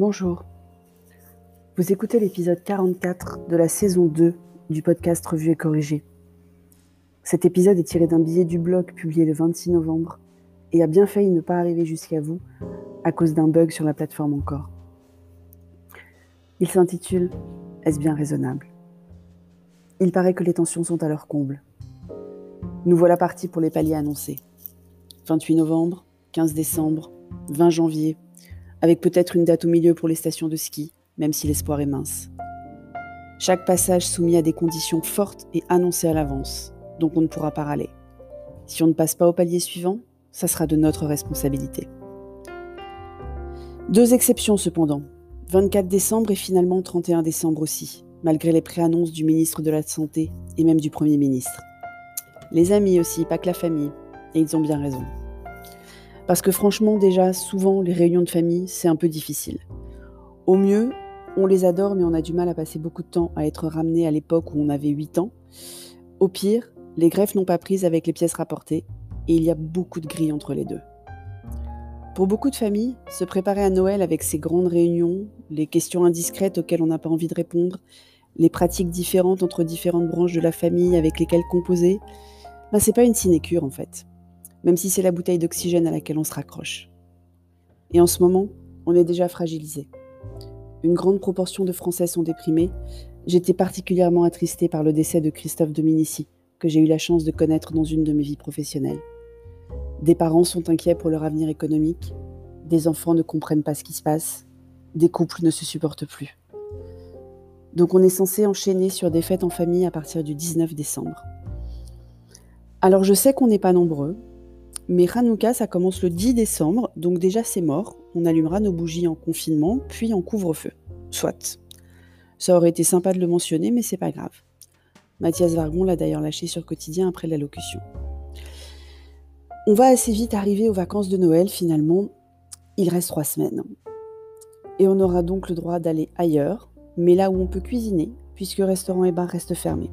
Bonjour. Vous écoutez l'épisode 44 de la saison 2 du podcast Revue et Corrigé. Cet épisode est tiré d'un billet du blog publié le 26 novembre et a bien failli ne pas arriver jusqu'à vous à cause d'un bug sur la plateforme encore. Il s'intitule Est-ce bien raisonnable? Il paraît que les tensions sont à leur comble. Nous voilà partis pour les paliers annoncés. 28 novembre, 15 décembre, 20 janvier, avec peut-être une date au milieu pour les stations de ski, même si l'espoir est mince. Chaque passage soumis à des conditions fortes et annoncées à l'avance, donc on ne pourra pas râler. Si on ne passe pas au palier suivant, ça sera de notre responsabilité. Deux exceptions cependant. 24 décembre et finalement 31 décembre aussi, malgré les préannonces du ministre de la Santé et même du Premier ministre. Les amis aussi, pas que la famille, et ils ont bien raison. Parce que franchement, déjà, souvent, les réunions de famille, c'est un peu difficile. Au mieux, on les adore, mais on a du mal à passer beaucoup de temps à être ramené à l'époque où on avait 8 ans. Au pire, les greffes n'ont pas prise avec les pièces rapportées, et il y a beaucoup de grilles entre les deux. Pour beaucoup de familles, se préparer à Noël avec ces grandes réunions, les questions indiscrètes auxquelles on n'a pas envie de répondre, les pratiques différentes entre différentes branches de la famille avec lesquelles composer, ben c'est pas une sinécure en fait même si c'est la bouteille d'oxygène à laquelle on se raccroche. Et en ce moment, on est déjà fragilisé. Une grande proportion de Français sont déprimés. J'étais particulièrement attristée par le décès de Christophe Dominici, que j'ai eu la chance de connaître dans une de mes vies professionnelles. Des parents sont inquiets pour leur avenir économique, des enfants ne comprennent pas ce qui se passe, des couples ne se supportent plus. Donc on est censé enchaîner sur des fêtes en famille à partir du 19 décembre. Alors je sais qu'on n'est pas nombreux, mais Hanouka, ça commence le 10 décembre, donc déjà c'est mort. On allumera nos bougies en confinement, puis en couvre-feu. Soit. Ça aurait été sympa de le mentionner, mais c'est pas grave. Mathias Vargon l'a d'ailleurs lâché sur Quotidien après l'allocution. On va assez vite arriver aux vacances de Noël finalement. Il reste trois semaines. Et on aura donc le droit d'aller ailleurs, mais là où on peut cuisiner, puisque restaurants et bars restent fermés.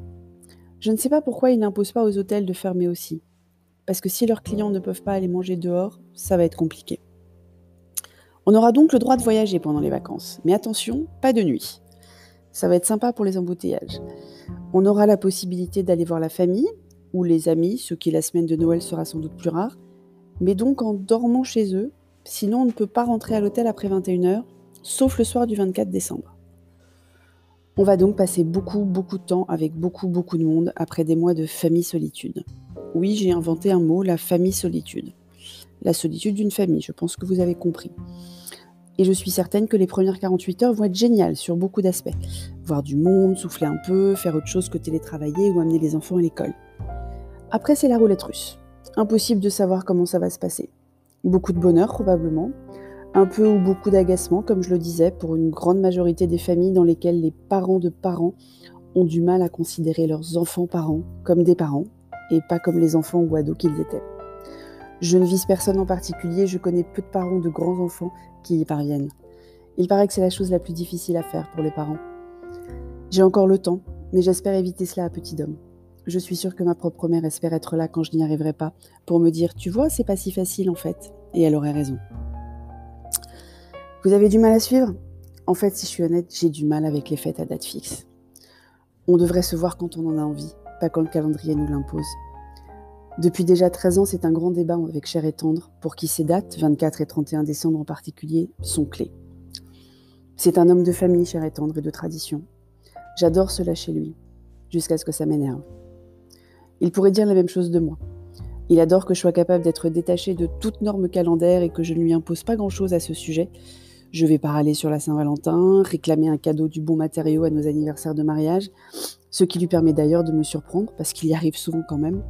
Je ne sais pas pourquoi ils n'imposent pas aux hôtels de fermer aussi parce que si leurs clients ne peuvent pas aller manger dehors, ça va être compliqué. On aura donc le droit de voyager pendant les vacances, mais attention, pas de nuit. Ça va être sympa pour les embouteillages. On aura la possibilité d'aller voir la famille ou les amis, ce qui la semaine de Noël sera sans doute plus rare, mais donc en dormant chez eux, sinon on ne peut pas rentrer à l'hôtel après 21h, sauf le soir du 24 décembre. On va donc passer beaucoup, beaucoup de temps avec beaucoup, beaucoup de monde après des mois de famille solitude. Oui, j'ai inventé un mot, la famille solitude. La solitude d'une famille, je pense que vous avez compris. Et je suis certaine que les premières 48 heures vont être géniales sur beaucoup d'aspects. Voir du monde, souffler un peu, faire autre chose que télétravailler ou amener les enfants à l'école. Après, c'est la roulette russe. Impossible de savoir comment ça va se passer. Beaucoup de bonheur probablement, un peu ou beaucoup d'agacement, comme je le disais, pour une grande majorité des familles dans lesquelles les parents de parents ont du mal à considérer leurs enfants parents comme des parents, et pas comme les enfants ou ados qu'ils étaient. Je ne vise personne en particulier, je connais peu de parents de grands enfants qui y parviennent. Il paraît que c'est la chose la plus difficile à faire pour les parents. J'ai encore le temps, mais j'espère éviter cela à petit homme. Je suis sûre que ma propre mère espère être là quand je n'y arriverai pas, pour me dire Tu vois, c'est pas si facile en fait. Et elle aurait raison. Vous avez du mal à suivre? En fait, si je suis honnête, j'ai du mal avec les fêtes à date fixe. On devrait se voir quand on en a envie, pas quand le calendrier nous l'impose. Depuis déjà 13 ans, c'est un grand débat avec Cher et Tendre, pour qui ces dates, 24 et 31 décembre en particulier, sont clés. C'est un homme de famille, Cher et Tendre, et de tradition. J'adore cela chez lui, jusqu'à ce que ça m'énerve. Il pourrait dire la même chose de moi. Il adore que je sois capable d'être détaché de toute norme calendaire et que je ne lui impose pas grand-chose à ce sujet. Je vais pas râler sur la Saint-Valentin, réclamer un cadeau du bon matériau à nos anniversaires de mariage, ce qui lui permet d'ailleurs de me surprendre, parce qu'il y arrive souvent quand même.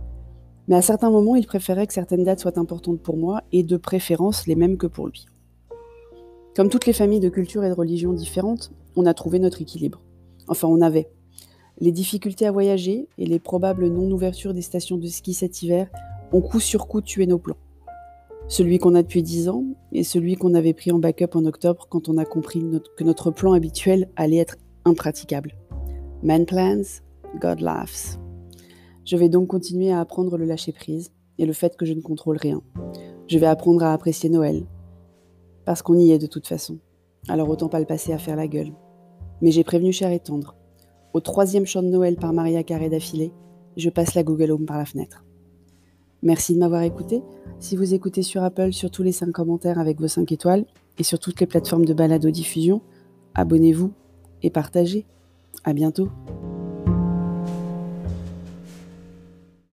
Mais à certains moments, il préférait que certaines dates soient importantes pour moi, et de préférence les mêmes que pour lui. Comme toutes les familles de culture et de religion différentes, on a trouvé notre équilibre. Enfin, on avait. Les difficultés à voyager et les probables non-ouvertures des stations de ski cet hiver ont coup sur coup tué nos plans. Celui qu'on a depuis 10 ans et celui qu'on avait pris en backup en octobre quand on a compris que notre plan habituel allait être impraticable. Man plans, God laughs. Je vais donc continuer à apprendre le lâcher-prise et le fait que je ne contrôle rien. Je vais apprendre à apprécier Noël, parce qu'on y est de toute façon. alors autant pas le passer à faire la gueule. Mais j'ai prévenu cher et tendre. Au troisième chant de Noël par Maria Carré d'affilée, je passe la Google Home par la fenêtre. Merci de m'avoir écouté. Si vous écoutez sur Apple, sur tous les 5 commentaires avec vos 5 étoiles et sur toutes les plateformes de balado diffusion, abonnez-vous et partagez. À bientôt.